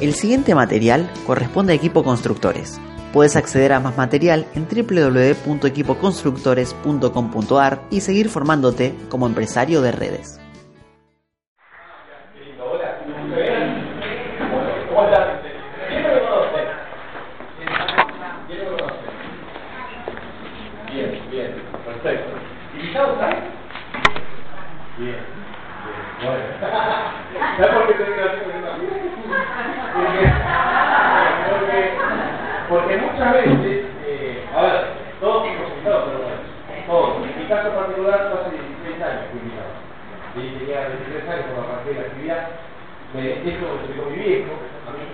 El siguiente material corresponde a Equipo Constructores. Puedes acceder a más material en www.equipoconstructores.com.ar y seguir formándote como empresario de redes. Bien, bien, perfecto. ¿Invitados hay? Bien, bien, bueno. ¿Sabes por qué te digo así? Porque, porque, porque muchas veces, eh, a ver, todos fuimos invitados, pero bueno, todos. En mi caso particular, yo hace 16 años fui invitado. Y tenía 23 años cuando arranqué la actividad. Me esto lo explicó mi viejo, a mí,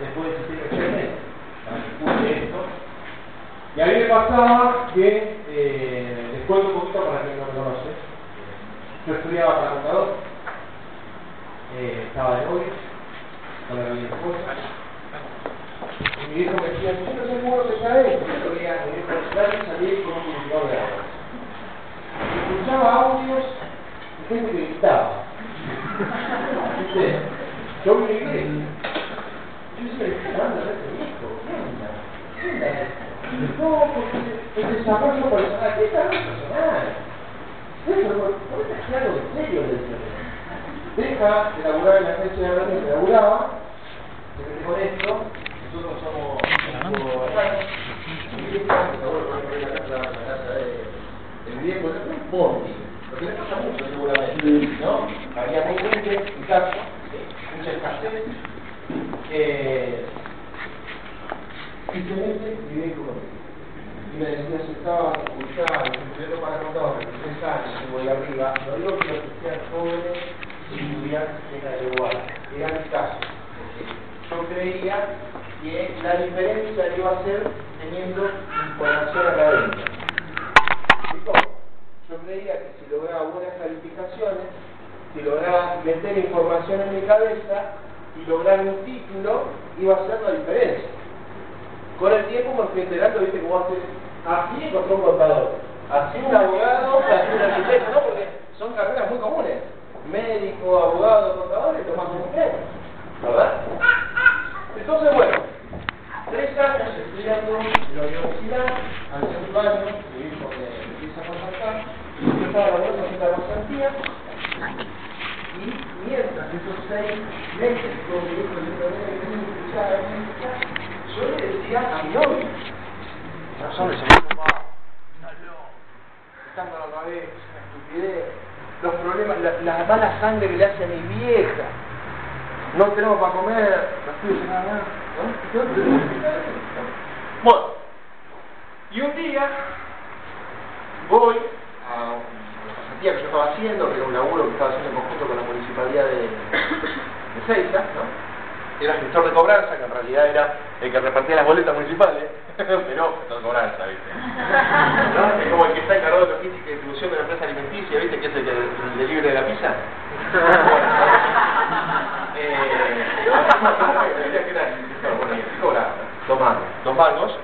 después de 16 meses. Escuché esto. Y a mí me pasaba que, eh, les un poquito para quien no me conoce, yo estudiaba para contador, eh, estaba de novio, con la mi esposa, y mi viejo me decía, yo no sé cómo se sabe yo lo veía, claro y salí con un purificador de agua. Escuchaba audios de gente que gritaba. Yo me grité. Yo decía, ¿qué onda este viejo? ¿Qué. No, porque el desarrollo personal, ¿qué desarrollo personal? Eso, serio de. Deja de laburar en la agencia de radio que laburaba, se con esto, nosotros somos de mi viejo, es un bondi, lo le pasa mucho seguramente, ¿no? Había muy gente en casa, mucha escasez, eh, simplemente viví conmigo. Y me decía, si estaba escuchando, estudiando para contador, 23 años, y voy arriba, no digo que los que sean jóvenes estudiantes tengan igual, era mi caso, yo creía que la diferencia iba a ser teniendo información académica. Yo creía que si lograba buenas calificaciones, si lograba meter información en mi cabeza y lograr un título, iba a ser la diferencia. Con el tiempo me fui enterando, viste, cómo hace así encontró un contador, así un abogado, así un arquitecto, ¿no? Porque son carreras muy comunes. Médico, abogado, contador es lo más común que ¿verdad? Entonces, bueno, tres años estudiando en la universidad, al segundo año, me empieza a contactar, yo estaba laborando haciendo la pasantía, y mientras esos seis meses, todo mi hijo y yo me me le decía a mi novio, no son ese mundo va, estando la cabeza, una estupidez, los problemas, la, la, mala sangre que le hace a mi vieja, no tenemos para comer, los pibes nada ¿no? Bueno, y un día voy a que yo estaba haciendo, que era un laburo que estaba haciendo en conjunto con la municipalidad de, de Seiza, ¿no? era gestor de cobranza, que en realidad era el que repartía las boletas municipales, pero gestor de cobranza, ¿viste? ¿No? Es como el que está encargado de logística y distribución de la empresa alimenticia, ¿viste? Que es el, que, el de libre de la pizza. dos mangos, dos mangos,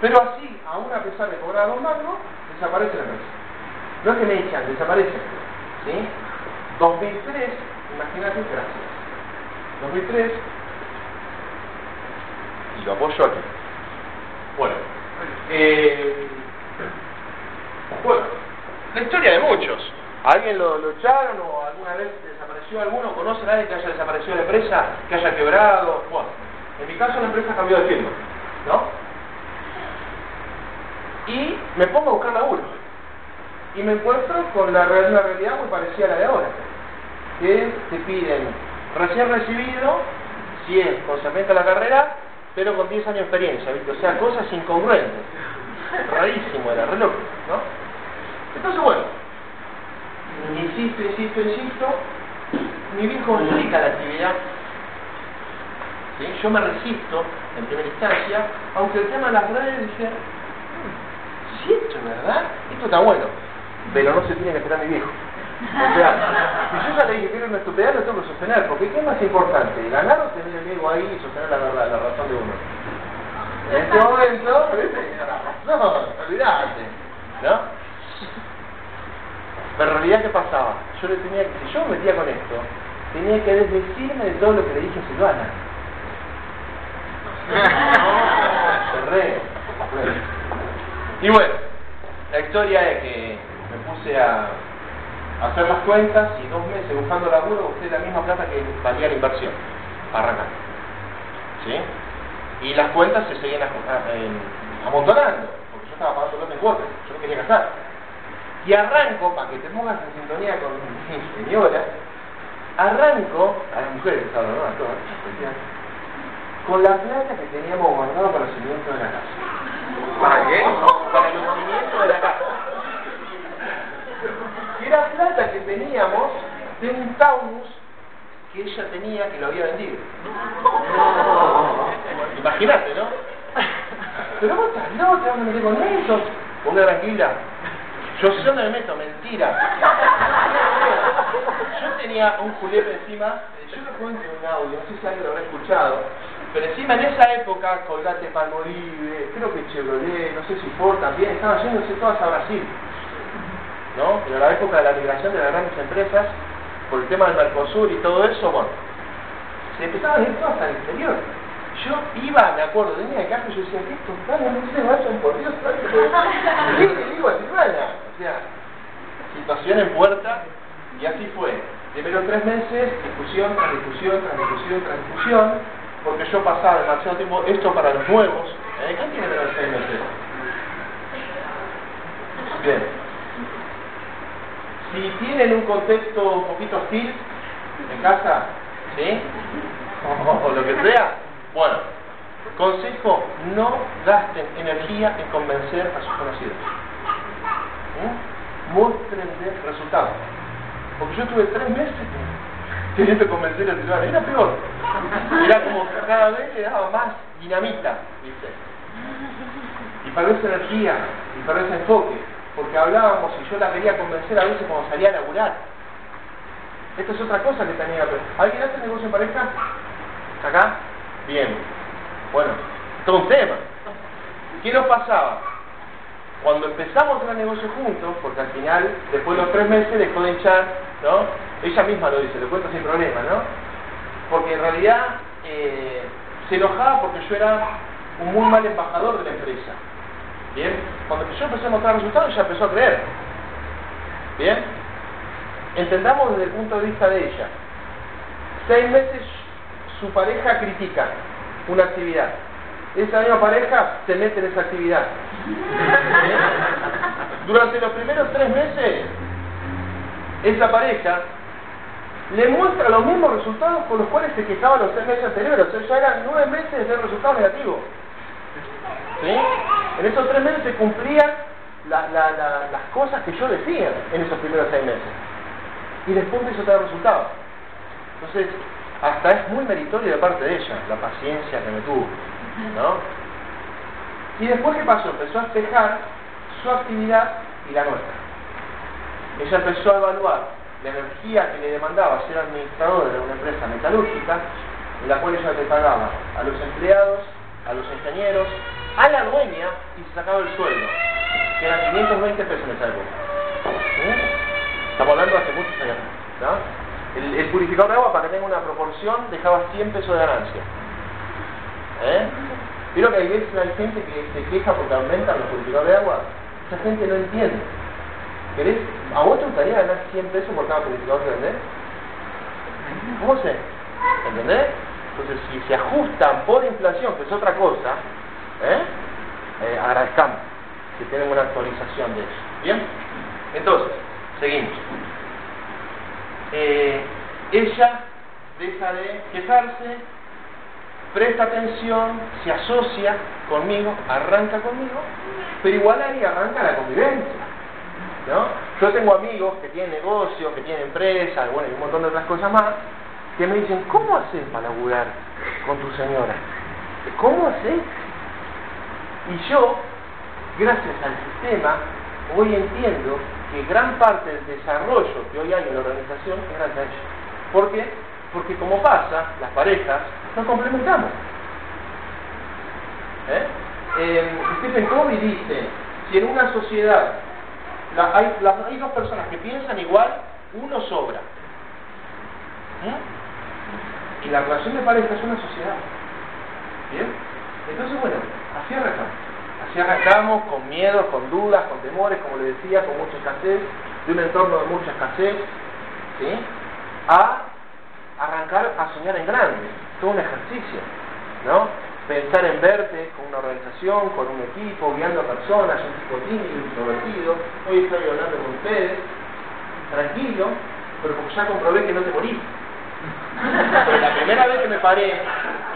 pero así, aún a pesar de cobrar dos mangos, desaparece la empresa. No es que me echan, desaparece. ¿Sí? 2003, imagínate, gracias. 2003, y lo apoyo aquí. Bueno, eh, bueno, la historia de muchos. ¿Alguien lo, lo echaron o alguna vez desapareció alguno? ¿Conoce a nadie que haya desaparecido la empresa, que haya quebrado? Bueno, en mi caso la empresa cambió de firma, ¿no? Y me pongo a buscar laburo. Y me encuentro con la, una realidad muy parecida a la de ahora. Que te piden recién recibido, si es concerniente a la carrera, pero con 10 años de experiencia, ¿viste? O sea, cosas incongruentes. Rarísimo era, re loco, ¿no? Entonces, bueno, insisto, insisto, insisto, mi viejo explica la actividad. ¿sí? Yo me resisto en primera instancia, aunque el tema de las redes dice, "Mm, si esto es verdad, esto está bueno, pero no se tiene que esperar mi viejo. O sea, si yo ya le dije que era una estupidez, lo tengo que sostener, porque ¿qué es más importante? ¿Ganar o tener el ego ahí y sostener la verdad, la razón de uno? En este momento, ¿viste? No, olvidate, ¿no? Pero en realidad, ¿qué pasaba? Yo le tenía que, si yo me metía con esto, tenía que desdecirme de todo lo que le dije a Silvana. Re. Y bueno, la historia es que puse a hacer las cuentas y dos meses buscando laburo usted la misma plata que valía la inversión. Arrancar. ¿Sí? Y las cuentas se seguían amontonando, porque yo estaba pagando los cuotas, yo no quería gastar. Y arranco, para que te pongas en sintonía con mi señora, arranco, a las mujeres ¿no? Con la plata que teníamos guardada para el cimiento de la casa. ¿Para qué? Para el cimiento de la casa. Era plata que teníamos de un Taunus que ella tenía que lo había vendido. Imagínate, ¿no? Pero vos estás loco, te vas a meter con eso. Ponga tranquila. Yo sé dónde me meto, mentira. Yo tenía un julepe encima, yo lo cuento en un audio, no sé si alguien lo habrá escuchado, pero encima en esa época, Colgate Palmolive, creo que Chevrolet, no sé si Ford también, estaban yéndose todas a Brasil. ¿No? Pero la época de la migración de las grandes empresas, por el tema del Mercosur y todo eso, bueno, se empezaban a ir todas al exterior. Yo iba, me acuerdo, tenía el carro y yo decía, ¿qué total? No se vayan por Dios, ¿qué le digo a Silvana? O sea, situación en puerta, y así fue. Primeros tres meses, discusión tras discusión, tras discusión, tras discusión, porque yo pasaba demasiado tiempo, esto para los nuevos, ¿eh? ¿quién tiene menos de seis meses? Bien. Si tienen un contexto un poquito hostil en casa, ¿sí? O, lo que sea, bueno, consejo, no gasten energía en convencer a sus conocidos. ¿Mm? Muéstrenle resultados. Porque yo tuve tres meses queriendo convencer a ciudadano. Era peor. Era como cada vez le daba más dinamita, ¿viste? Y perdés energía, y perdés enfoque. Porque hablábamos y yo la quería convencer a veces cuando salía a laburar. Esta es otra cosa que tenía que ¿Alguien hace negocio en pareja? ¿Acá? Bien. Bueno, todo un tema. ¿Qué nos pasaba? Cuando empezamos el negocio juntos, porque al final, después de los tres meses, dejó de hinchar, ¿no? Ella misma lo dice, lo cuento sin problema, ¿no? Porque en realidad eh, se enojaba porque yo era un muy mal embajador de la empresa. ¿Bien? Cuando yo empecé a mostrar resultados, ella empezó a creer. ¿Bien? Entendamos desde el punto de vista de ella. Seis meses su pareja critica una actividad esa misma pareja se mete en esa actividad. Durante los primeros tres meses, esa pareja le muestra los mismos resultados con los cuales se quejaba los tres meses anteriores. O sea, ya eran nueve meses de resultados negativos. En esos tres meses se cumplían las cosas que yo decía en esos primeros seis meses. Y después de eso te da resultados. Entonces, hasta es muy meritorio de parte de ella, la paciencia que me tuvo. ¿no? Y después, ¿qué pasó? Empezó a espejar su actividad y la nuestra. Ella empezó a evaluar la energía que le demandaba ser administradora de una empresa metalúrgica, en la cual ella le pagaba a los empleados, a los ingenieros, a la dueña y se sacaba el sueldo, que eran 520 pesos en esa época. Estamos hablando hace muchos años. El, purificador de agua, para que tenga una proporción, dejaba 100 pesos de ganancia. ¿Eh? Creo que hay gente que se queja porque aumentan los purificadores de agua. Esa gente no entiende. ¿Querés? ¿A vos te gustaría ganar 100 pesos por cada purificador que vendés? ¿Cómo sé? ¿Entendés? Entonces, si se ajustan por inflación, que es otra cosa, ¿eh? eh agradezcamos que tenemos una actualización de eso. ¿Bien? Entonces, seguimos. Eh, ella deja de quejarse, presta atención, se asocia conmigo, arranca conmigo, pero igual ahí arranca la convivencia. ¿no? Yo tengo amigos que tienen negocios, que tienen empresas, bueno, y un montón de otras cosas más, que me dicen, ¿cómo haces para laburar con tu señora? ¿Cómo haces? Y yo, gracias al sistema, hoy entiendo que gran parte del desarrollo que hoy hay en la organización es gracias a ellos. ¿Por qué? Porque como pasa, las parejas nos complementamos. ¿Eh? Eh, Stephen Covey dice, si en una sociedad hay, dos personas que piensan igual, uno sobra. ¿Mm? Y la relación de pareja es una sociedad. ¿Bien? Entonces, bueno, así arrancamos. Así arrancamos con miedos, con dudas, con temores, como le decía, con mucha escasez, de un entorno de mucha escasez, ¿sí? A arrancar a soñar en grande. Todo un ejercicio, ¿no? Pensar en verte con una organización, con un equipo, guiando a personas, un tipo tímido, introvertido. Hoy estoy hablando con ustedes, tranquilo, pero porque ya comprobé que no te morís. Pero la primera vez que me paré,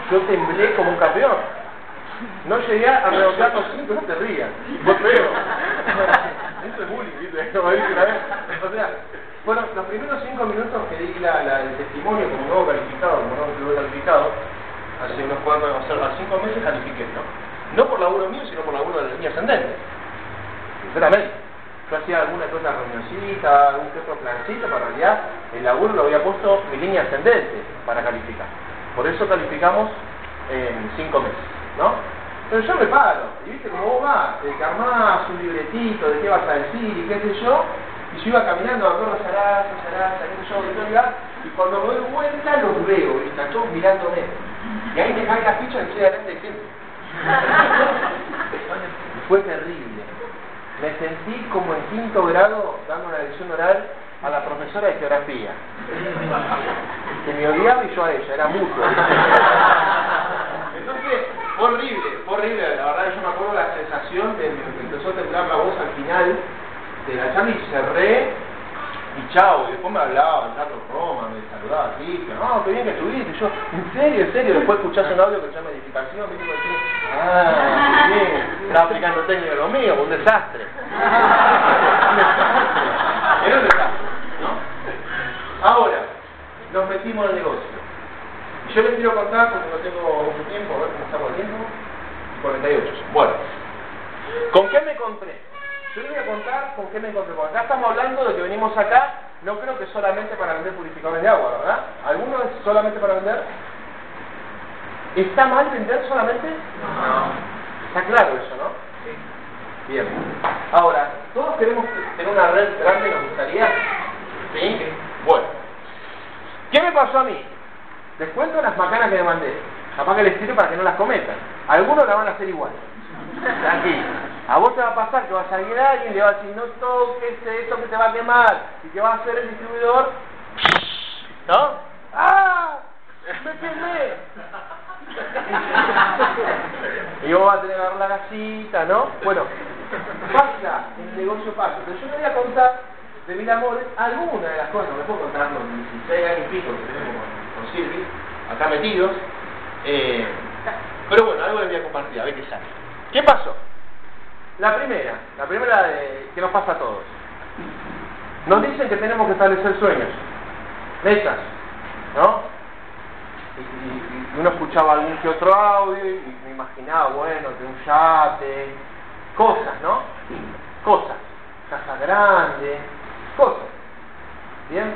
yo temblé como un campeón. No llegué a redondear los cinco, no te rías. Vos feo. Eso es bullying, ¿viste? O sea, bueno, los primeros cinco minutos que di la, el testimonio como nuevo calificado, como nuevo calificado, hace unos cuatro, o sea, a cinco meses califiqué, ¿no? No por laburo mío, sino por laburo de mi ascendente. Sinceramente. Yo hacía alguna que otra reunioncita, algún que otro plancito, pero en realidad el laburo lo había puesto mi línea ascendente para calificar. Por eso calificamos en cinco meses, ¿no? Pero yo me paro, y viste como vos vas, te armás un libretito de qué vas a decir y qué sé yo, y yo iba caminando, me acuerdo, Sarasa, Sarasa, qué sé yo, Victoria, y cuando me doy vuelta los veo, y están todos mirándome. Y ahí me cae la ficha que estoy delante de gente. fue terrible. Me sentí como en quinto grado dando una lección oral a la profesora de geografía. Que me odiaba y yo a ella, era mutuo. Entonces, fue horrible, fue horrible. La verdad yo me acuerdo la sensación de que empezó a temblar la voz al final de la charla y cerré y chao, y después me hablaba el Tato Roma, me saludaba así, que no, qué bien que estuviste, y yo, en serio, en serio, después escuchás un audio que se llama edificación, me digo ah, qué bien, estaba aplicando técnica lo mío, un desastre. un desastre, era un desastre, ¿no? Ahora, nos metimos en el negocio. Yo les quiero contar, porque no tengo mucho tiempo, a ver cómo estamos el tiempo, 48. Bueno, ¿con qué me encontré? Yo les voy a contar con qué me encontré. Porque acá estamos hablando de que venimos acá, no creo que solamente para vender purificadores de agua, ¿verdad? ¿Alguno es solamente para vender? ¿Está mal vender solamente? No. Está claro eso, ¿no? Sí. Bien. Ahora, todos queremos tener una red grande, nos gustaría. ¿Sí? Bueno. ¿Qué me pasó a mí? Les cuento las macanas que me mandé. Capaz que les sirve para que no las cometan. Algunos la van a hacer igual. Tranquilo. A vos te va a pasar que va a salir alguien y le va a decir, no toques esto que te va a quemar. Y que va a ser el distribuidor. ¿No? ¡Ah! ¡Me quemé! y vos vas a tener que agarrar la gasita, ¿no? Bueno, pasa, el negocio pasa. Pero yo te voy a contar de mil amores algunas de las cosas, me puedo contar los 16 años y pico que tenemos Silvi, acá metidos. Eh, pero bueno, algo les voy a compartir, a ver qué sale. ¿Qué pasó? La primera, la primera de, que nos pasa a todos. Nos dicen que tenemos que establecer sueños, metas, ¿no? Y, y, uno escuchaba algún que otro audio y me imaginaba, bueno, de un yate, cosas, ¿no? Cosas, casa grande, cosas. ¿Bien?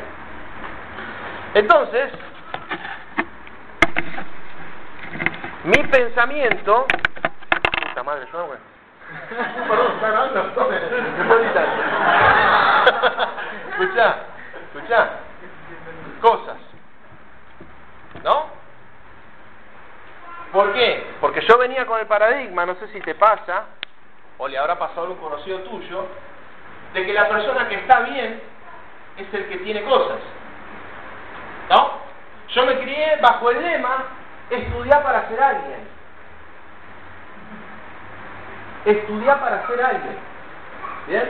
Entonces, mi pensamiento, puta madre, yo editar. escuchá, escuchá. Cosas. ¿No? ¿Por qué? Porque yo venía con el paradigma, no sé si te pasa, o le habrá pasado a un conocido tuyo, de que la persona que está bien es el que tiene cosas. ¿No? Yo me crié bajo el lema estudiar para ser alguien estudiar para ser alguien. ¿Bien?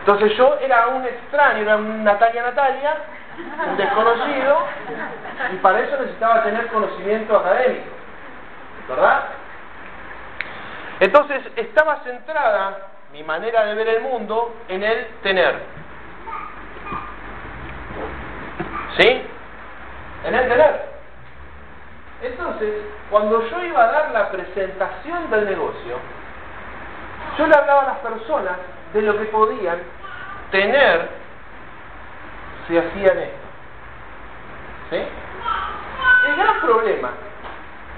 Entonces yo era un extraño, era un Natalia Natalia, un desconocido, y para eso necesitaba tener conocimiento académico. ¿Verdad? Entonces estaba centrada mi manera de ver el mundo en el tener. ¿Sí? En el tener. Entonces, cuando yo iba a dar la presentación del negocio, yo le hablaba a las personas de lo que podían tener si hacían esto. ¿Sí? El gran problema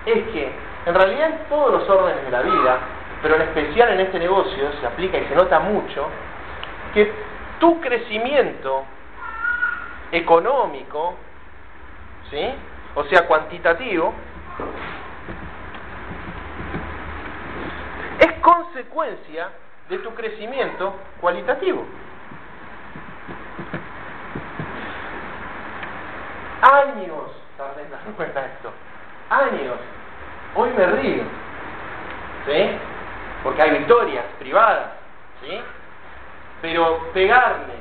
es que, en realidad en todos los órdenes de la vida, pero en especial en este negocio, se aplica y se nota mucho, que tu crecimiento económico, ¿sí? O sea, cuantitativo, consecuencia de tu crecimiento cualitativo. Años tardé en darme cuenta de esto. Años. Hoy me río. ¿Sí? Porque hay victorias privadas. ¿Sí? Pero pegarme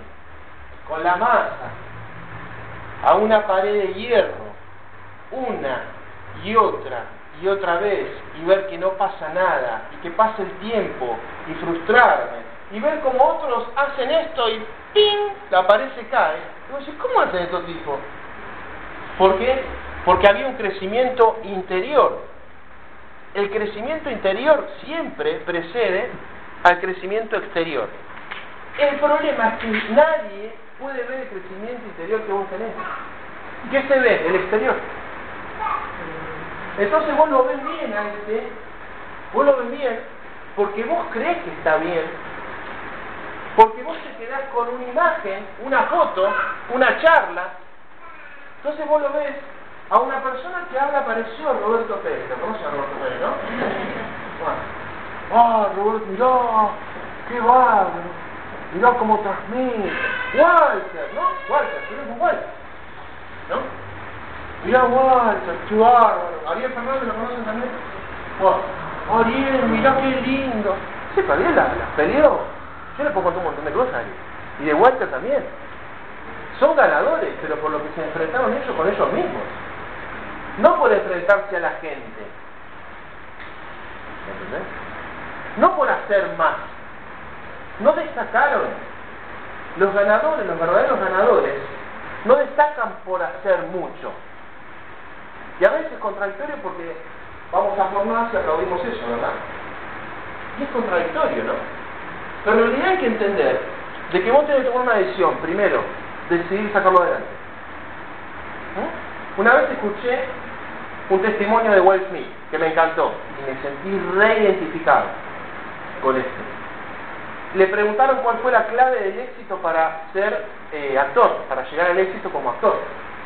con la masa a una pared de hierro, una y otra y otra vez, y ver que no pasa nada, y que pasa el tiempo, y frustrarme, y ver como otros hacen esto y ¡ping! la cae. Y ¿cómo hacen estos tipos? ¿Por qué? Porque había un crecimiento interior. El crecimiento interior siempre precede al crecimiento exterior. El problema es que nadie puede ver el crecimiento interior que vos tenés. ¿Qué se ve? El exterior. Entonces vos lo ves bien a este, vos lo ves bien porque vos crees que está bien, porque vos te quedás con una imagen, una foto, una charla. Entonces vos lo ves a una persona que habla parecido a Roberto Pérez. ¿Lo conoces a Roberto Pérez, no? Bueno. Ah, Roberto, mirá, qué bárbaro mirá cómo transmite. Walter, ¿no? Walter, tenés un Walter. ¿No? Mirá Walter, qué bárbaro. Ariel Fernández lo conocen también. Ariel, mirá qué lindo. Sí, pero Ariel las la peleó. Yo le puedo contar un montón de cosas a Ariel. Y de Walter también. Son ganadores, pero por lo que se enfrentaron ellos con ellos mismos. No por enfrentarse a la gente. ¿Entendés? No por hacer más no destacaron. Los ganadores, los verdaderos ganadores, no destacan por hacer mucho. Y a veces es contradictorio porque vamos a formar y aplaudimos eso, ¿verdad? Y es contradictorio, ¿no? Pero en realidad hay que entender de que vos tenés que tomar una decisión, primero, decidir sacarlo adelante. ¿Mm? Una vez escuché un testimonio de Will Smith que me encantó y me sentí reidentificado con esto le preguntaron cuál fue la clave del éxito para ser eh, actor, para llegar al éxito como actor.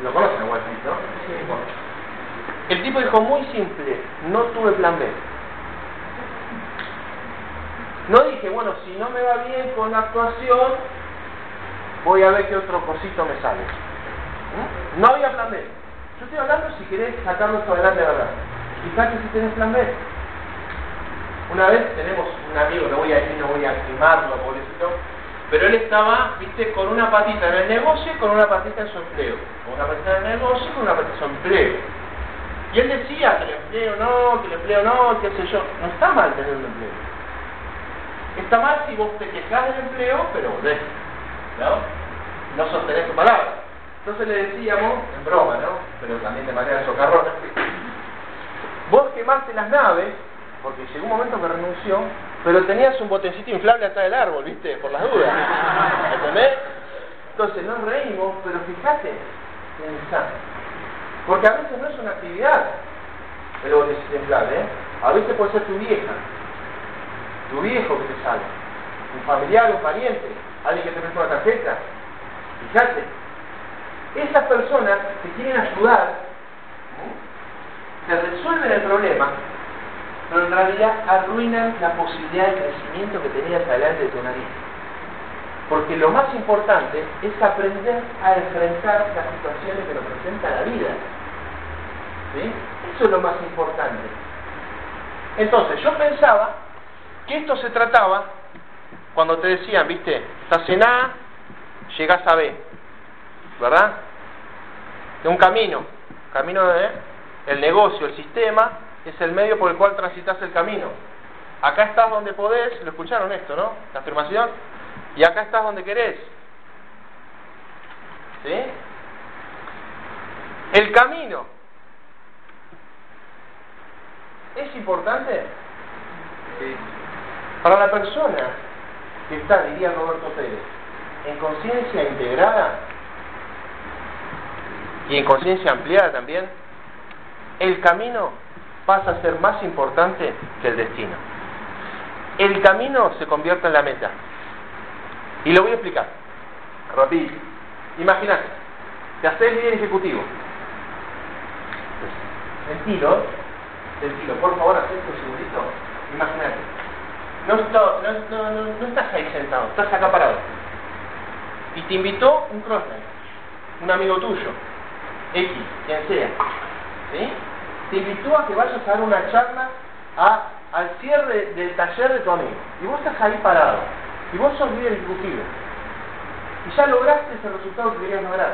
Lo conocen igual, ¿no? Sí. El tipo dijo muy simple, no tuve plan B. No dije, bueno, si no me va bien con la actuación, voy a ver qué otro cosito me sale. ¿Mm? No había plan B. Yo estoy hablando si querés sacarlo esto adelante, ¿verdad? Fíjate si tenés plan B. Una vez tenemos un amigo, no voy a decir, no voy a quemarlo, pobrecito, pero él estaba, viste, con una patita en el negocio y con una patita en su empleo. Con una patita en el negocio y con una patita en su empleo. Y él decía que el empleo no, que el empleo no, qué sé yo. No está mal tener un empleo. Está mal si vos te quejas del empleo, pero volvés. ¿No? No sostenés tu palabra. Entonces le decíamos, en broma, ¿no? Pero también de manera socarrona. Vos quemaste las naves porque llegó un momento que renunció, pero tenías un botecito inflable atrás del árbol, ¿viste? Por las dudas. ¿Entendés? Entonces nos reímos, pero fíjate, pensá. Porque a veces no es una actividad el botecito inflable. A veces puede ser tu vieja, tu viejo que te salga, un familiar, un pariente, alguien que te presta una tarjeta. Fíjate, esas personas que quieren ayudar, te resuelven el problema pero en realidad arruinan la posibilidad de crecimiento que tenías adelante de tu nariz. Porque lo más importante es aprender a enfrentar las situaciones que nos presenta la vida. ¿Sí? Eso es lo más importante. Entonces, yo pensaba que esto se trataba cuando te decían, viste, estás en A, llegás a B, ¿verdad? De un camino, camino de el negocio, el sistema, es el medio por el cual transitas el camino. Acá estás donde podés, lo escucharon esto, ¿no? La afirmación. Y acá estás donde querés. ¿Sí? El camino. ¿Es importante? Sí. Para la persona que está, diría Roberto Pérez, en conciencia integrada y en conciencia ampliada también, el camino pasa a ser más importante que el destino. El camino se convierte en la meta. Y lo voy a explicar. Rápido. Imagínate, te haces líder ejecutivo. Por favor, haz un segundito. Imagínate. no, estás ahí sentado, estás acá parado. Y te invitó un crossman, un amigo tuyo, X, quien sea. Te invitó a que vayas a dar una charla al cierre del taller de tu amigo. Y vos estás ahí parado. Y vos sos líder ejecutivo. Y ya lograste ese resultado que querías lograr.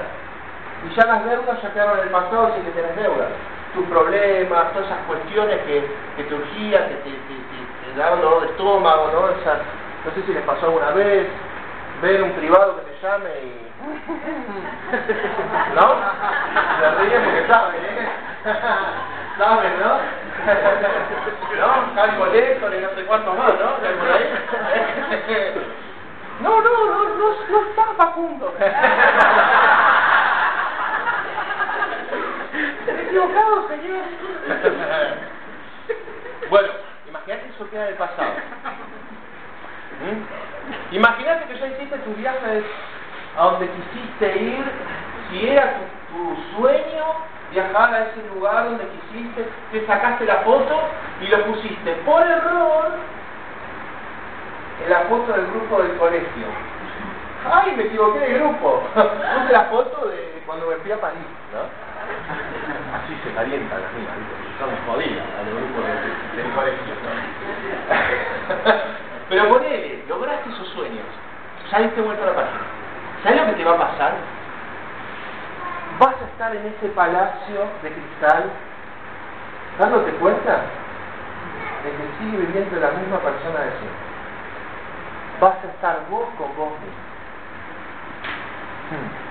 Y ya las deudas ya quedaron en el pasado sin que tenés deudas. Tus problemas, todas esas cuestiones que, que te urgían, que te, te, te- te daban dolor de estómago, ¿no? Esas, no sé si les pasó alguna vez, ver un privado que te llame y... ¿No? Se ríen porque saben, ¿eh? ¿Saben, no? ¿No? Calco Lector y no sé cuánto más, ¿no? Por ahí. No, no, no, no, no está Facundo. Estoy equivocado, señor. Bueno, imagínate eso queda del pasado. ¿Mm? Imagínate que ya hiciste tu viaje a donde quisiste ir, si era tu, tu sueño viajar a ese lugar donde quisiste, te sacaste la foto y lo pusiste por error en la foto del grupo del colegio. ¡Ay, me equivoqué de grupo! Puse la foto de cuando me fui a París, ¿no? Así se calientan las ¿viste? son jodidas a los grupos del colegio, ¿no? Pero ponele, lograste esos sueños, ya diste vuelta a la página. ¿Sabes lo que te va a pasar? Vas a estar en ese palacio de cristal, dándote cuenta de que sigue viviendo la misma persona de siempre vas a estar vos con vos mismo.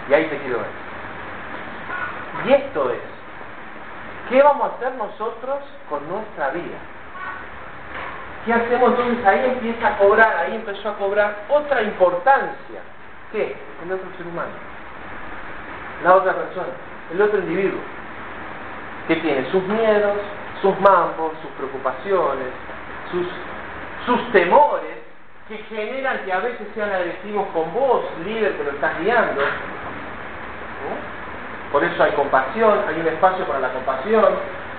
Y ahí te quiero ver. Y esto es, ¿qué vamos a hacer nosotros con nuestra vida? ¿Qué hacemos entonces? Ahí empieza a cobrar, ahí empezó a cobrar otra importancia. ¿Qué? El otro ser humano. La otra persona, el otro individuo. Que tiene sus miedos, sus mambos, sus preocupaciones, sus, sus temores que generan que a veces sean agresivos con vos, líder que lo estás guiando. Por eso hay compasión, hay un espacio para la compasión,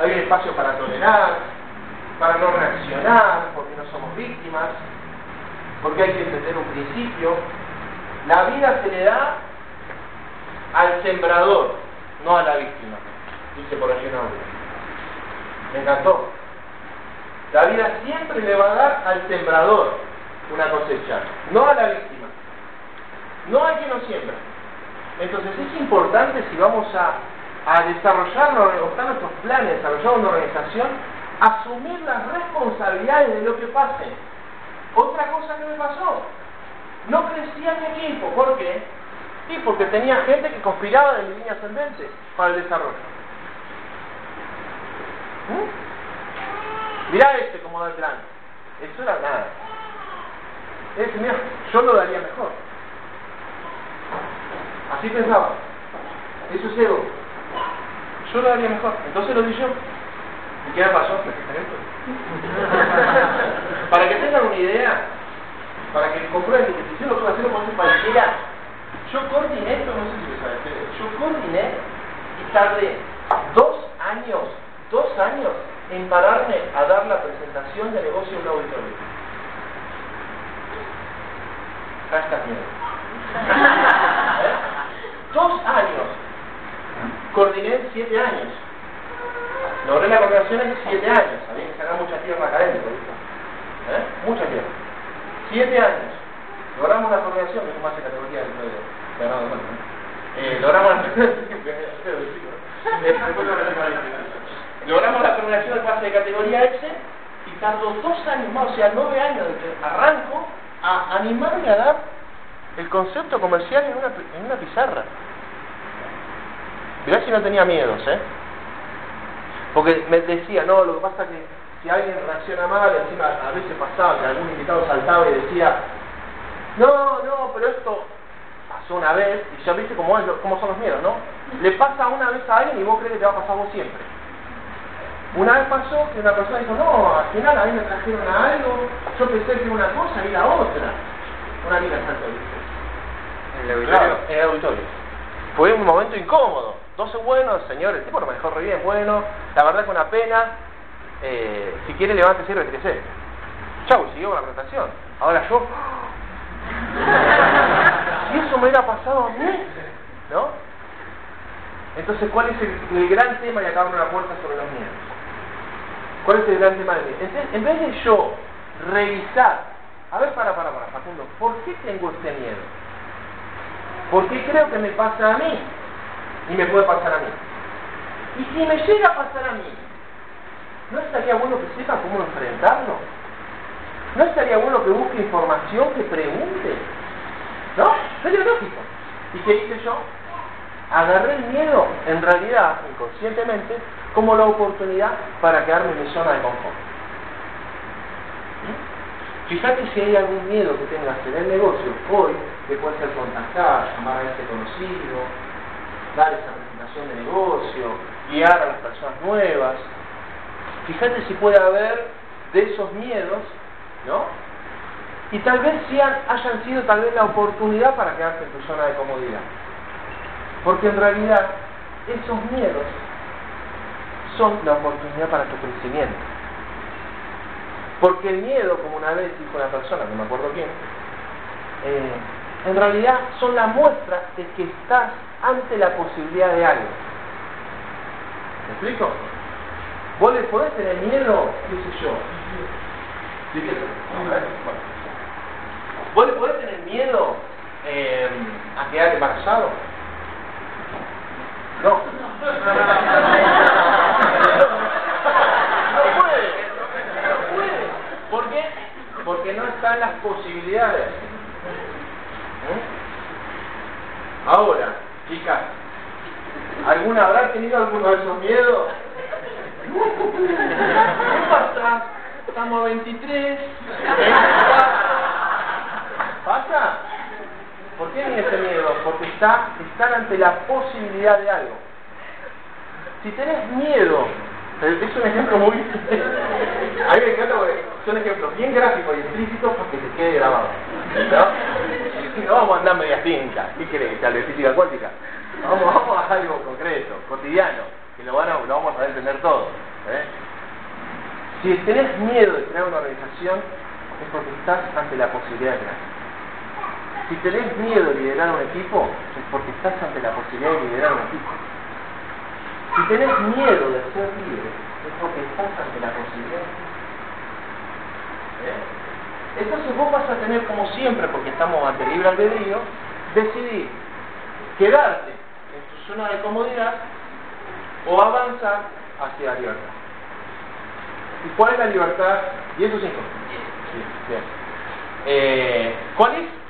hay un espacio para tolerar, para no reaccionar, porque no somos víctimas, porque hay que entender un principio. La vida se le da al sembrador, no a la víctima, dice por allí un audio. Me encantó. La vida siempre le va a dar al sembrador una cosecha, no a la víctima, no al que no siembra. Entonces es importante si vamos a, a desarrollar nuestros planes, desarrollar una organización, asumir las responsabilidades de lo que pase. Otra cosa que me pasó, no crecía mi equipo, ¿por qué? Y porque tenía gente que conspiraba de mi línea ascendente para el desarrollo. ¿Mm? Mirá este como da el plan. Eso era nada. Ese, mira, yo lo daría mejor. Así pensaba. Eso es ego. Yo lo daría mejor. Entonces lo di yo. ¿Y qué me pasó? Para que tengan una idea, para que comprueben que si yo lo puedo hacer, lo puedo hacer cualquiera. Yo coordiné esto, no sé si lo sabes, pero yo coordiné y tardé dos años, dos años en pararme a dar la presentación de negocio en un auditorio. Miedo. ¿Eh? Dos años. Coordiné siete años. Logré la coordinación en siete años. Había que sacar mucha tierra académica. ¿viste? ¿Eh? Mucha tierra. Siete años. Logramos la coordinación, que es más de categoría del de ganado de eh, Logramos la Logramos la coordinación del pase de categoría X y tardó dos años más, o sea, nueve años desde arranco a animarme a dar el concepto comercial en una, en una pizarra. Mirá si no tenía miedos, ¿eh? Porque me decía, no, lo que pasa es que si alguien reacciona mal, encima a veces pasaba que algún invitado saltaba y decía, no, no, pero esto pasó una vez, y ya viste cómo, es, cómo son los miedos, ¿no? Le pasa una vez a alguien y vos crees que te va a pasar vos siempre. Una vez pasó que una persona dijo, no, al final a mí me trajeron a algo, yo pensé que era una cosa y la otra. Una amiga. ¿En el auditorio? En el auditorio. Fue un momento incómodo. 12 buenos, señor, el tipo lo manejó re bien, bueno. La verdad que una pena. Eh, si quiere, levántese y retírese. Chau, siguió con la presentación. Ahora yo. Si eso me hubiera pasado a mí, ¿no? Entonces, ¿cuál es el, el gran tema? Y acá abro la puerta sobre los miedos. ¿Cuál es el gran tema de mí? En vez de yo revisar, a ver, para, para, para, Facundo, ¿por qué tengo este miedo? ¿Por qué creo que me pasa a mí? Y me puede pasar a mí. Y si me llega a pasar a mí, ¿no estaría bueno que sepa cómo enfrentarlo? ¿No estaría bueno que busque información, que pregunte? ¿No? Sería lógico. ¿Y qué hice yo? Agarré el miedo, en realidad, inconscientemente, como la oportunidad para quedarme en mi zona de confort. ¿Mm? Fíjate si hay algún miedo que tengas en el negocio hoy, que puede ser contactar, llamar a este conocido, dar esa presentación de negocio, guiar a las personas nuevas. Fíjate si puede haber de esos miedos, ¿no? Y tal vez sean, hayan sido tal vez la oportunidad para quedarte en tu zona de comodidad. Porque en realidad esos miedos son la oportunidad para tu crecimiento. Porque el miedo, como una vez dijo una persona, no me acuerdo quién, eh, en realidad son la muestra de que estás ante la posibilidad de algo. ¿Me explico? Vos le podés tener miedo, qué sé yo. ¿Vos le podés tener miedo eh, a quedar embarazado? No. No puede. No puede. ¿Por qué? Porque no están las posibilidades. ¿Eh? Ahora, chicas, ¿alguna habrá tenido alguno de esos miedos? ¿Qué pasa? Estamos a 23. ¿Pasa? ¿Por qué viene ese miedo? Porque está, están ante la posibilidad de algo. Si tenés miedo, es un ejemplo muy... A me encanta porque son ejemplos bien gráficos y explícitos para que se quede grabado. ¿no? no vamos a andar media tinta. ¿Qué querés? ¿La de física cuántica? Vamos, vamos a algo concreto, cotidiano, que lo, van a, lo vamos a entender todo. ¿eh? Si tenés miedo de crear una organización, es porque estás ante la posibilidad de crear. Si tenés miedo de liderar un equipo, es porque estás ante la posibilidad de liderar un equipo. Si tenés miedo de ser libre, es porque estás ante la posibilidad. ¿Eh? Entonces vos vas a tener, como siempre, porque estamos ante libre albedrío, decidir quedarte en tu zona de comodidad o avanzar hacia la libertad. ¿Y cuál es la libertad? ¿Y eso cinco? Sí, bien. Eh, ¿Cuál es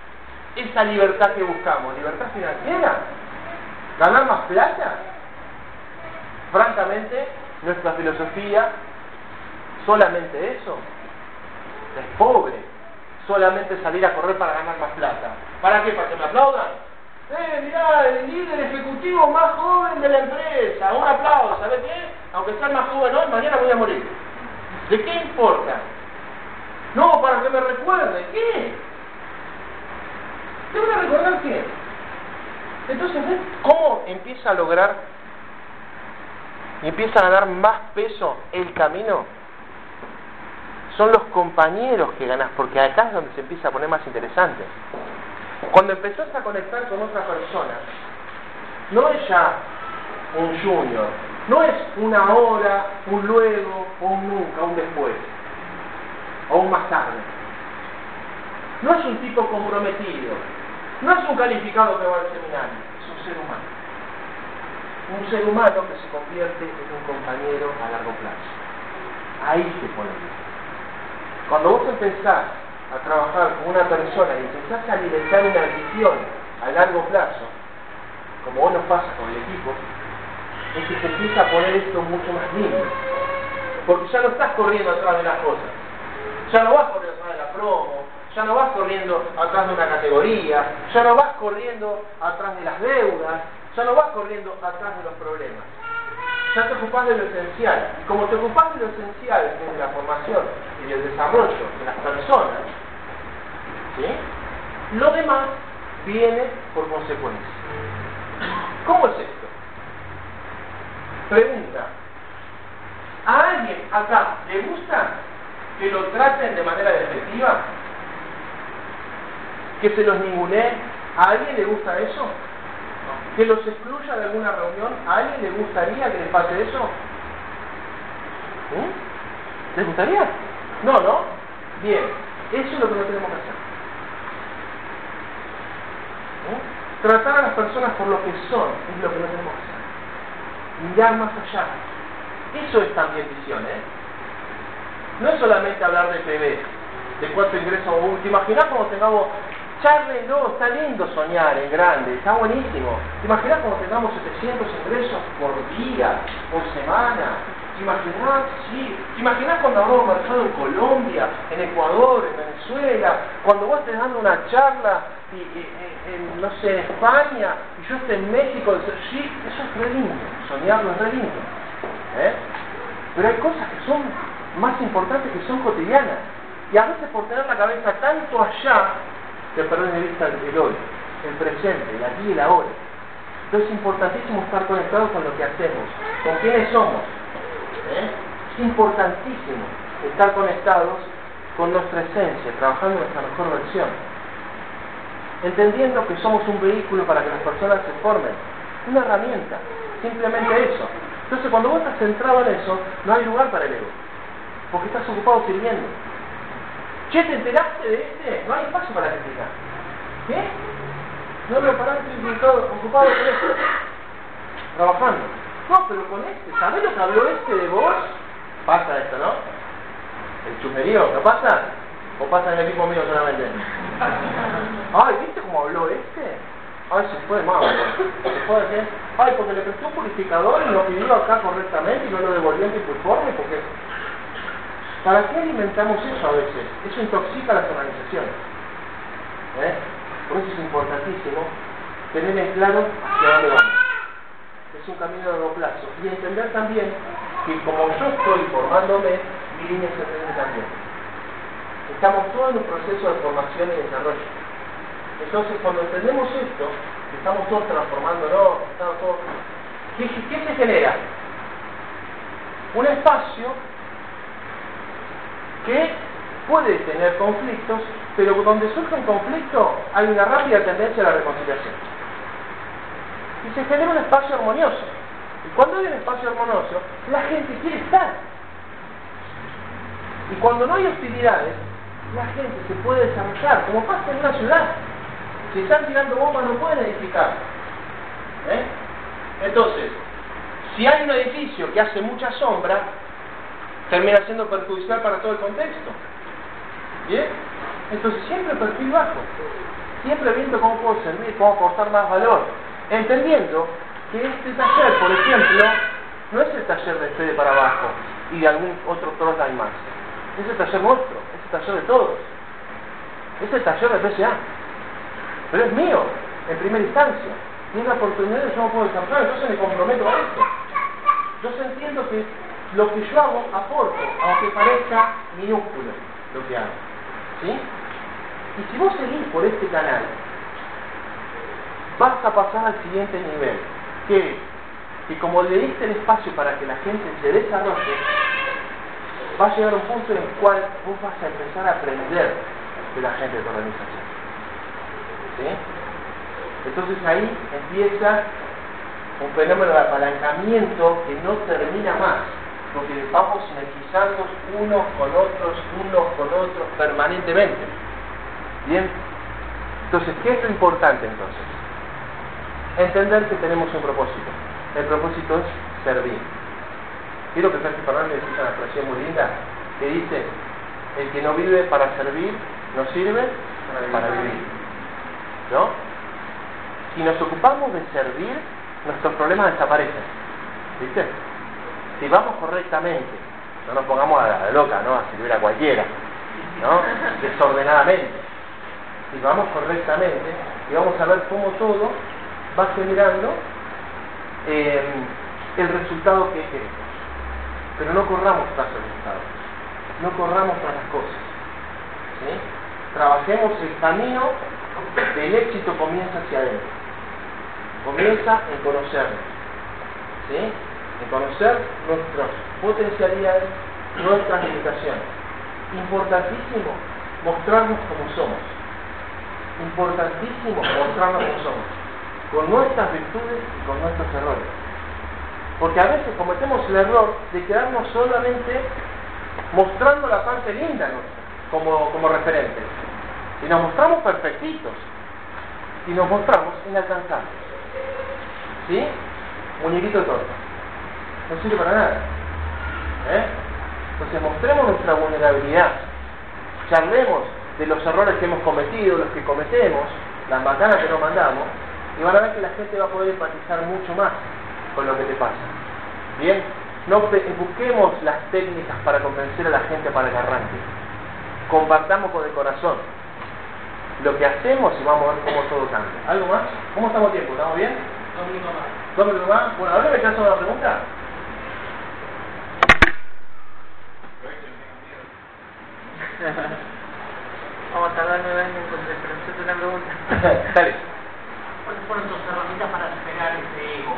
esa libertad que buscamos? ¿Libertad financiera? ¿Ganar más plata? Francamente, nuestra filosofía, solamente eso, es pobre. Solamente salir a correr para ganar más plata. ¿Para qué? ¿Para que me aplaudan? ¡Eh, mirá, el líder ejecutivo más joven de la empresa! Un aplauso, ¿sabes qué? Aunque sea más joven hoy, mañana voy a morir. ¿De qué importa? No, para que me recuerde. ¿Qué? ¿Te van a recordar qué? Entonces, ¿ves cómo empieza a lograr y empieza a dar más peso el camino? Son los compañeros que ganas, porque acá es donde se empieza a poner más interesante. Cuando empezás a conectar con otra persona, no es ya un junior, no es una hora, un luego, un nunca, un después, o un más tarde. No es un tipo comprometido, no es un calificado que va al seminario, es un ser humano. Un ser humano que se convierte en un compañero a largo plazo. Ahí se pone Cuando vos empezás a trabajar con una persona y empezás a alimentar una visión a largo plazo, como vos nos pasa con el equipo, es que se empieza a poner esto mucho más lindo. Porque ya no estás corriendo atrás de las cosas. Ya no vas corriendo atrás de la promo, ya no vas corriendo atrás de una categoría, ya no vas corriendo atrás de las deudas, ya no vas corriendo atrás de los problemas. Ya te ocupas de lo esencial. Y como te ocupas de lo esencial, que es la formación y el desarrollo de las personas, ¿sí? lo demás viene por consecuencia. ¿Cómo es esto? Pregunta. ¿A alguien acá le gusta que lo traten de manera despectiva, que se los ningunee. ¿A alguien le gusta eso? ¿Que los excluya de alguna reunión? ¿A alguien le gustaría que les pase eso? ¿Mm? ¿Les gustaría? No, ¿no? Bien, eso es lo que no tenemos que hacer. ¿Mm? Tratar a las personas por lo que son es lo que no tenemos que hacer. Mirar más allá. Eso es también visión, ¿eh? No es solamente hablar de PB, de cuánto ingreso ¿Te imaginas cuando tengamos no, está lindo soñar en grande, está buenísimo. ¿Te imaginas cuando tengamos 700 ingresos por día, por semana? ¿Te imaginas? Sí. ¿Te imaginas cuando hablamos mercado en Colombia, en Ecuador, en Venezuela? Cuando vos estés dando una charla y, en, no sé, en España, y yo esté en México, sí, eso es re lindo, soñarlo es re lindo. ¿eh? Pero hay cosas que son más importantes que son cotidianas. Y a veces por tener la cabeza tanto allá, que perder de vista el hoy, el presente, el aquí y el ahora. Entonces es importantísimo estar conectados con lo que hacemos, con quiénes somos. ¿eh? Es importantísimo estar conectados con nuestra esencia, trabajando en nuestra mejor versión. Entendiendo que somos un vehículo para que las personas se formen, una herramienta, simplemente eso. Entonces cuando vos estás centrado en eso, no hay lugar para el ego, porque estás ocupado sirviendo. Che, ¿te enteraste de este? No hay espacio para que diga. ¿Qué? No, lo paraste ocupado, ocupado con esto. Trabajando. No, pero con este. ¿Sabés lo que habló este de vos? Pasa esto, ¿no? El chumerío, ¿no pasa? ¿O pasa en el equipo mío solamente? Ay, ¿viste cómo habló este? Ay, se fue mal. Se fue decir, ay, porque le prestó un purificador y lo pidió acá correctamente y no lo devolvió en forma porque ¿Para qué alimentamos eso a veces? Eso intoxica a las organizaciones. ¿Eh? Por eso es importantísimo tener en claro hacia dónde vamos. Es un camino de largo plazo. Y entender también que como yo estoy formándome, mi línea se entiende también. Estamos todos en un proceso de formación y desarrollo. Entonces, cuando entendemos esto, que estamos todos transformándonos, estamos todos... ¿Qué, ¿Qué se genera? Un espacio que puede tener conflictos, pero donde surge un conflicto hay una rápida tendencia a la reconciliación. Y se genera un espacio armonioso. Y cuando hay un espacio armonioso, la gente quiere estar. Y cuando no hay hostilidades, la gente se puede desarrollar, como pasa en una ciudad. Si están tirando bombas no pueden edificar. ¿Eh? Entonces, si hay un edificio que hace mucha sombra, termina siendo perjudicial para todo el contexto. ¿Bien? Entonces siempre perfil bajo, siempre viendo cómo puedo servir, cómo aportar más valor, entendiendo que este taller, por ejemplo, no es el taller de Fede para abajo y de algún otro hay más. Es el taller nuestro, es el taller de todos. Es el taller de PSA. Pero es mío, en primera instancia. Y es la oportunidad que yo no puedo desarrollar, entonces me comprometo a esto. Yo entiendo que lo que yo hago aporto, aunque parezca minúsculo lo que hago. ¿Sí? Y si vos seguís por este canal, vas a pasar al siguiente nivel, que que como le diste el espacio para que la gente se desarrolle, va a llegar un punto en el cual vos vas a empezar a aprender de la gente de tu organización. ¿Sí? Entonces ahí empieza un fenómeno de apalancamiento que no termina más porque vamos sinergizando unos con otros, unos con otros permanentemente. Bien, entonces, ¿qué es lo importante entonces? Entender que tenemos un propósito. El propósito es servir. Quiero que Sergio Fernández dice una expresión muy linda que dice, el que no vive para servir, no sirve para vivir. ¿No? Si nos ocupamos de servir, nuestros problemas desaparecen. ¿Viste? Si vamos correctamente, no nos pongamos a la loca, ¿no? A servir a cualquiera, ¿no? Desordenadamente. Si vamos correctamente y vamos a ver cómo todo va generando eh, el resultado que queremos. Pero no corramos tras el resultado, no corramos tras las cosas. ¿sí? Trabajemos el camino del éxito comienza hacia adentro. Comienza en conocernos. ¿sí? De conocer nuestras potencialidades, nuestras limitaciones. importantísimo mostrarnos como somos. Importantísimo mostrarnos como somos. Con nuestras virtudes y con nuestros errores. Porque a veces cometemos el error de quedarnos solamente mostrando la parte linda nuestra como, como referente. Y nos mostramos perfectitos. Y nos mostramos inalcanzables. ¿Sí? Muñequito de. No sirve para nada. ¿Eh? Entonces mostremos nuestra vulnerabilidad. Charlemos de los errores que hemos cometido, los que cometemos, las macanas que nos mandamos, y van a ver que la gente va a poder empatizar mucho más con lo que te pasa. Bien, no busquemos las técnicas para convencer a la gente para que arranque. Compartamos con el corazón lo que hacemos y vamos a ver cómo todo cambia. ¿Algo más? ¿Cómo estamos tiempo? ¿Estamos bien? Dos minutos más. ¿Dos minutos más? Bueno, ahora me caso una pregunta. Vamos a tardar nueve años en contestar, pero es una pregunta. Dale. ¿Cuáles fueron tus herramientas para superar ese ego?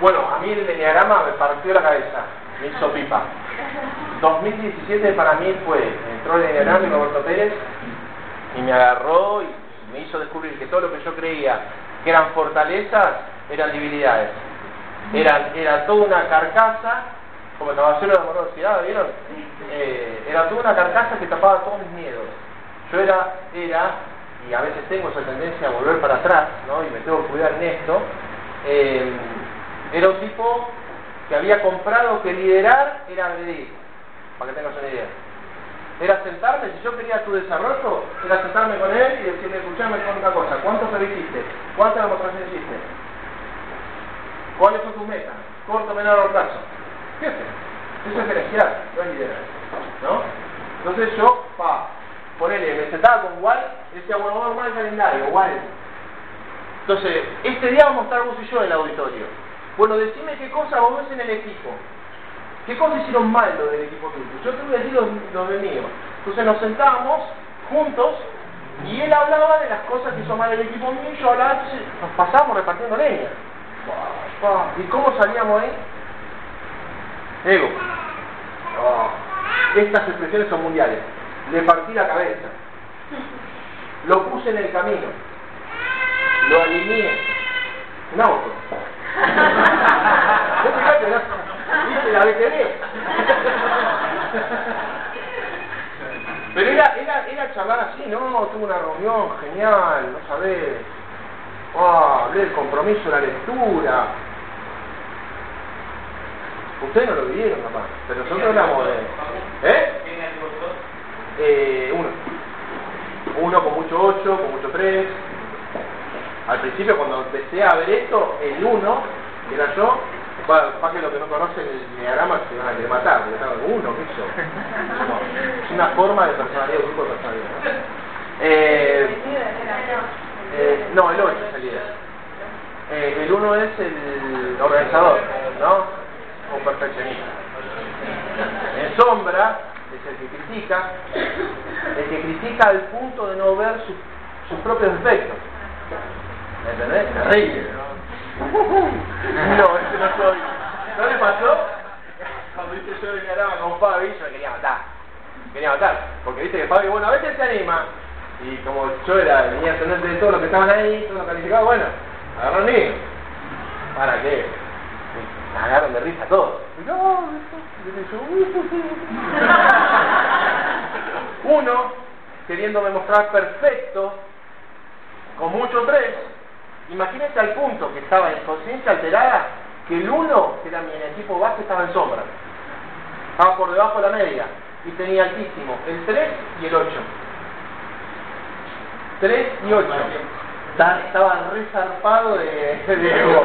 Bueno, a mí el enneagrama me partió la cabeza, me hizo pipa. 2017 para mí fue, entró el enneagrama y Roberto Pérez y me agarró y me hizo descubrir que todo lo que yo creía que eran fortalezas eran debilidades. Eran, era toda una carcasa, como caballero de la morosidad, ¿vieron? Eh, era toda una carcasa que tapaba todos mis miedos. Yo era, era, y a veces tengo esa tendencia a volver para atrás, ¿no? Y me tengo que cuidar en esto. eh, era un tipo que había comprado que liderar era agredir, para que tengas una idea. Era sentarme, si yo quería tu desarrollo, era sentarme con él y decirle, escuchame con una cosa, ¿cuántos te hiciste? ¿Cuántas demostraciones hiciste? ¿Cuáles son tus metas? Corto, menor plazo. Fíjate, eso es gerenciar, no es liderar. ¿No? Entonces yo, pa, ponele, me sentaba con Wal, decía, bueno, vamos a armar el calendario, Wal. Entonces, este día vamos a estar vos y yo en el auditorio. Bueno, decime qué cosa vos ves en el equipo. ¿Qué cosas hicieron mal lo del equipo tuyo? Yo te voy a decir los, los mío. Entonces nos sentábamos juntos y él hablaba de las cosas que hizo mal el equipo mío y yo hablaba, entonces nos pasábamos repartiendo leña. ¿Y cómo salíamos ahí? Ego. Oh. Estas expresiones son mundiales. Le partí la cabeza. Lo puse en el camino. Lo alineé. Un auto. ¿Viste la BTV? Pero era, era, era charlar así, ¿no? Tuve una reunión genial, no sabés. Ah, hablé del compromiso de la lectura. Ustedes no lo vivieron, capaz, pero nosotros hablamos de... ¿Eh? Eh, uno. Uno con mucho ocho, con mucho tres. Al principio cuando empecé a ver esto, el uno, que era yo, bueno, para que los que no conocen el diagrama se van a querer matar, porque estaba uno, ¿qué hizo? No, es una forma de personalidad, un tipo de personalidad. Eh, eh, no, el 8 es el líder. Eh, el 1 es el organizador, ¿no? Perfeccionista. En sombra es el que critica, el que critica al punto de no ver sus, sus propios defectos. ¿Entendés? Ríe, ¿no? No, ese no soy. ¿No le pasó? Cuando viste yo declaraba con Fabi, yo me quería matar. Quería matar. Porque viste que Fabi, bueno, a veces se anima. Y como yo era, venía ascendente de todos los que estaban ahí, todos los calificados, bueno, agarró mío. ¿Para qué? Me agarran de risa todos. Y No, Uno, queriéndome mostrar perfecto, con mucho tres, imagínense al punto que estaba en conciencia alterada, que el uno, que era mi equipo base, estaba en sombra. Estaba por debajo de la media. Y tenía altísimo el 3 y el 8. 3 y 8. Ta- Estaba resarpado de, de ego.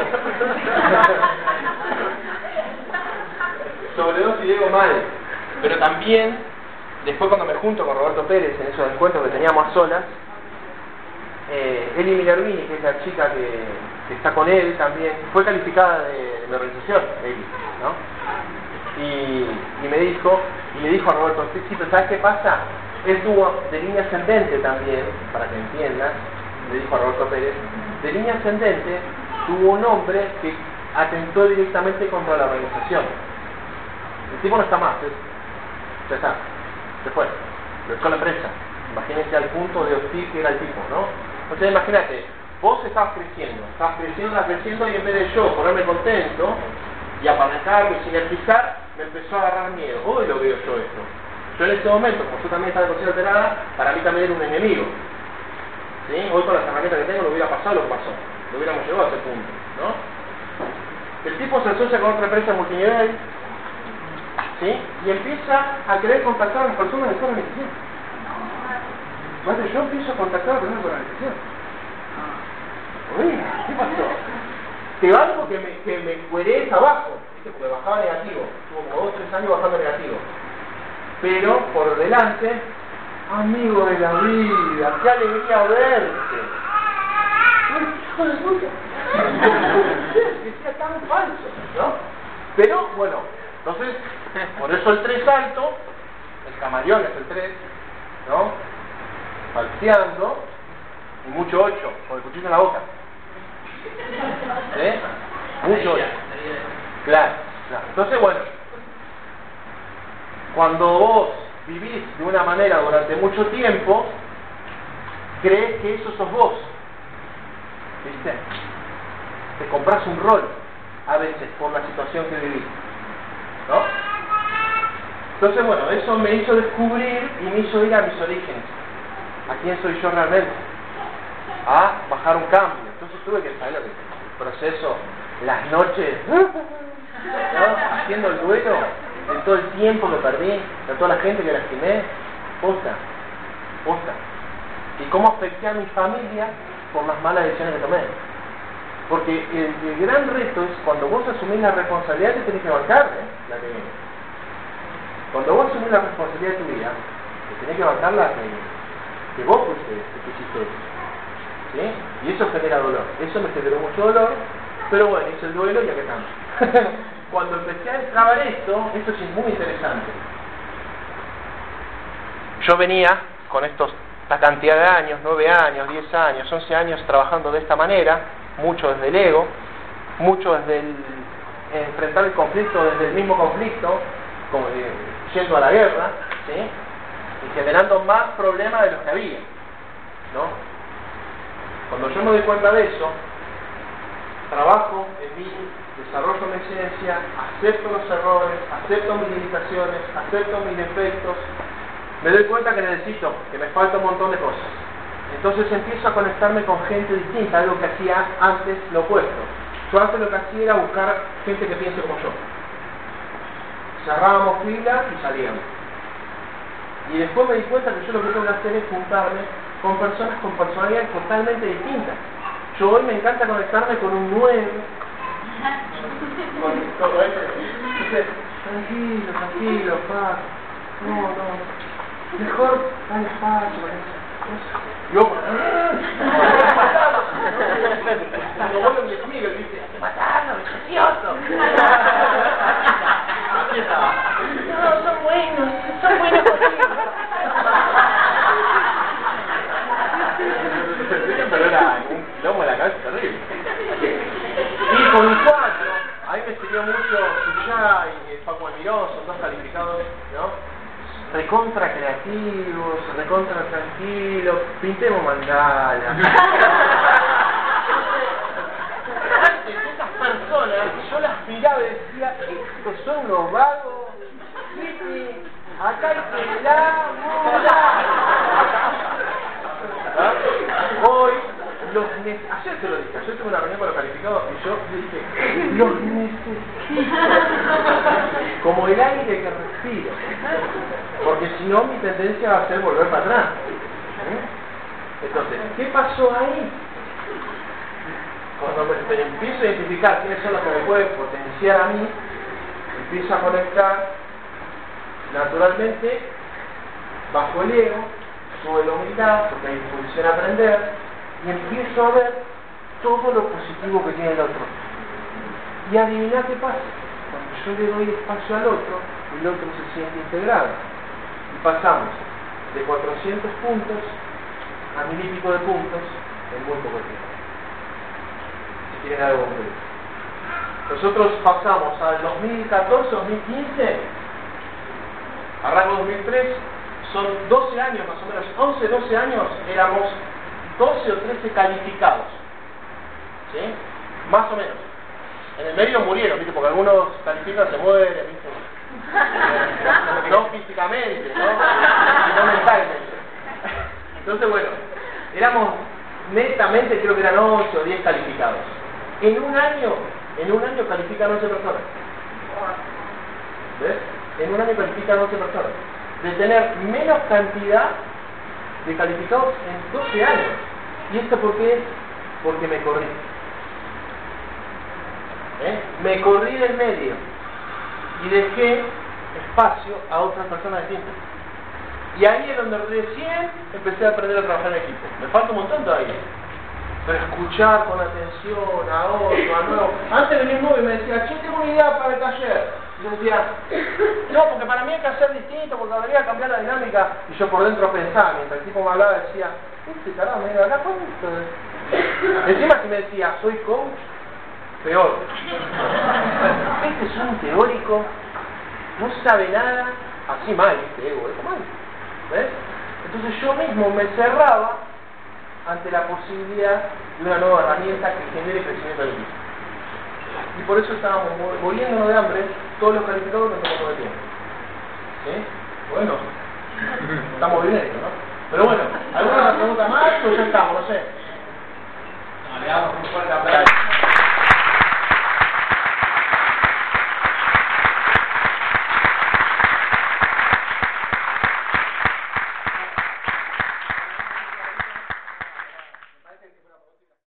Sobredosis de ego mal. Pero también, después cuando me junto con Roberto Pérez en esos encuentros que teníamos a solas, eh, Eli Minervini, que es la chica que, está con él también, fue calificada de, de organización, Eli, ¿no? Y, y me dijo, y le dijo a Roberto, sí, pero ¿sabes qué pasa? Él tuvo de línea ascendente también, para que entiendas, le dijo a Roberto Pérez, de línea ascendente tuvo un hombre que atentó directamente contra la organización. El tipo no está más, es- ya está. Se fue. Lo echó la empresa. Imagínense al punto de hostil que era el tipo, ¿no? Entonces imagínate, vos estabas creciendo, estabas creciendo, estabas creciendo y en vez de yo ponerme contento y apalancarme y sinergizar, me empezó a agarrar miedo. Hoy lo veo yo esto. Yo en este momento, como yo también estaba alterada, para mí también era un enemigo. ¿Sí? Hoy con las herramientas que tengo no hubiera pasado lo que pasó. Lo hubiéramos llegado a ese punto, ¿no? El tipo se asocia con otra empresa multinivel, ¿sí? Y empieza a querer contactar a las personas de su organización. Madre, yo empiezo a contactar a las personas de la organización. Oiga, ¿qué pasó? Te algo que me, que me cueré abajo, ¿viste? porque bajaba negativo. Tuvo como dos o tres años bajando negativo. Pero por delante, amigo de la vida, qué alegría verte. Ay, hijo de puta. que sea tan falso, ¿no? Pero bueno, entonces, por eso el 3 alto, el camaleón es el 3, ¿no? Falseando, y mucho 8, con el cuchillo en la boca. ¿Eh? Mucho 8. Claro, claro. Entonces, bueno, cuando vos vivís de una manera durante mucho tiempo, crees que eso sos vos. ¿Viste? Te compras un rol a veces por la situación que vivís. ¿No? Entonces, bueno, eso me hizo descubrir y me hizo ir a mis orígenes. ¿A quién soy yo realmente? A bajar un cambio. Entonces tuve que saber el proceso, las noches, ¿no? haciendo el duelo, de todo el tiempo que perdí, de toda la gente que lastimé, posta, posta. Y cómo afecté a mi familia por las malas decisiones que tomé. Porque el, gran reto es cuando vos asumís la responsabilidad, te tenés que bancar ¿eh? la que viene. Cuando vos asumís la responsabilidad de tu vida, te tenés que bancar la que, que vos fuiste, que hiciste eso. ¿Sí? Y eso genera dolor. Eso me generó mucho dolor, pero bueno, hice el duelo y aquí estamos. Cuando empecé a extrabar esto, esto es muy interesante. Yo venía con estos, esta cantidad de años, 9 años, 10 años, 11 años trabajando de esta manera, mucho desde el ego, mucho desde el enfrentar el conflicto desde el mismo conflicto, como, eh, yendo a la guerra, y generando más problemas de los que había. Cuando yo me doy cuenta de eso, trabajo en mí, desarrollo mi ciencia, acepto los errores, acepto mis limitaciones, acepto mis defectos, me doy cuenta que necesito, que me falta un montón de cosas. Entonces empiezo a conectarme con gente distinta, algo que hacía antes lo opuesto. Yo antes lo que hacía era buscar gente que piense como yo. Cerrábamos filas y salíamos. Y después me di cuenta que yo lo que tengo que hacer es juntarme con personas con personalidades totalmente distintas. Yo hoy me encanta conectarme con un 9, con todo eso. Entonces, tranquilo, tranquilo, paz. No, no. Mejor con eso. Yo, como vuelvo mi amigo, dice, precioso. No, son buenos, son buenos contigo. Pero era un quilombo en la cabeza terrible. Y con un 4, a mí me sirvió mucho Suyá y Paco Almirón, son dos calificados, ¿no? Recontra creativos, recontra tranquilos, pintemos mandala. Antes esas personas, yo las miraba y decía, estos son los vagos, acá hay que la ¿Ah? Hoy los ayer tuve una reunión con los calificados y yo dije, los necesito como el aire que respiro, porque si no mi tendencia va a ser volver para atrás. ¿Eh? Entonces, ¿qué pasó ahí? Cuando me, empiezo a identificar quiénes son los que me pueden potenciar a mí, empiezo a conectar naturalmente bajo el ego, sube la humildad, porque hay disposición a aprender, y empiezo a ver todo lo positivo que tiene el otro. Y adivina qué pasa. Cuando yo le doy espacio al otro, el otro se siente integrado. Y pasamos de 400 puntos a mil y pico de puntos en muy poco tiempo. Si quieren algo concreto. Nosotros pasamos al 2014, 2015, arranco 2003, son 12 años más o menos, 11, 12 años, éramos 12 o 13 calificados. ¿Sí? Más o menos. En el medio murieron, ¿viste? Porque algunos califican, se mueren, ¿viste? No físicamente, ¿no? Sino mentalmente. Entonces, bueno, éramos netamente, creo que eran 8 o 10 calificados. En un año, en un año califican 11 personas. ¿Ves? En un año califican 11 personas. De tener menos cantidad de calificados en 12 años. ¿Y esto por qué? Porque me corrí. ¿Eh? Me corrí del medio y dejé espacio a otras personas distintas. Y ahí es donde recién empecé a aprender a trabajar en equipo. Me falta un montón todavía. Pero escuchar con atención a otro, a nuevo. Antes venía un nuevo y me decía, che, tengo una idea para el taller. Y yo decía, no, porque para mí hay que hacer distinto, porque habría cambiar la dinámica. Y yo por dentro pensaba, mientras el tipo me hablaba, decía, este carajo, me acá cuánto. Encima que me decía, soy coach, peor. Este es un teórico, no sabe nada, así mal, este ego, es mal. ¿Ves? Entonces yo mismo me cerraba ante la posibilidad de una nueva herramienta que genere crecimiento del equipo. Y por eso estábamos muriéndonos de hambre todos los calificados que nos de tiempo. ¿Sí? Bueno, estamos bien esto, ¿no? Pero bueno, ¿alguna pregunta más o ya estamos? No sé. No, le damos un fuerte aplauso.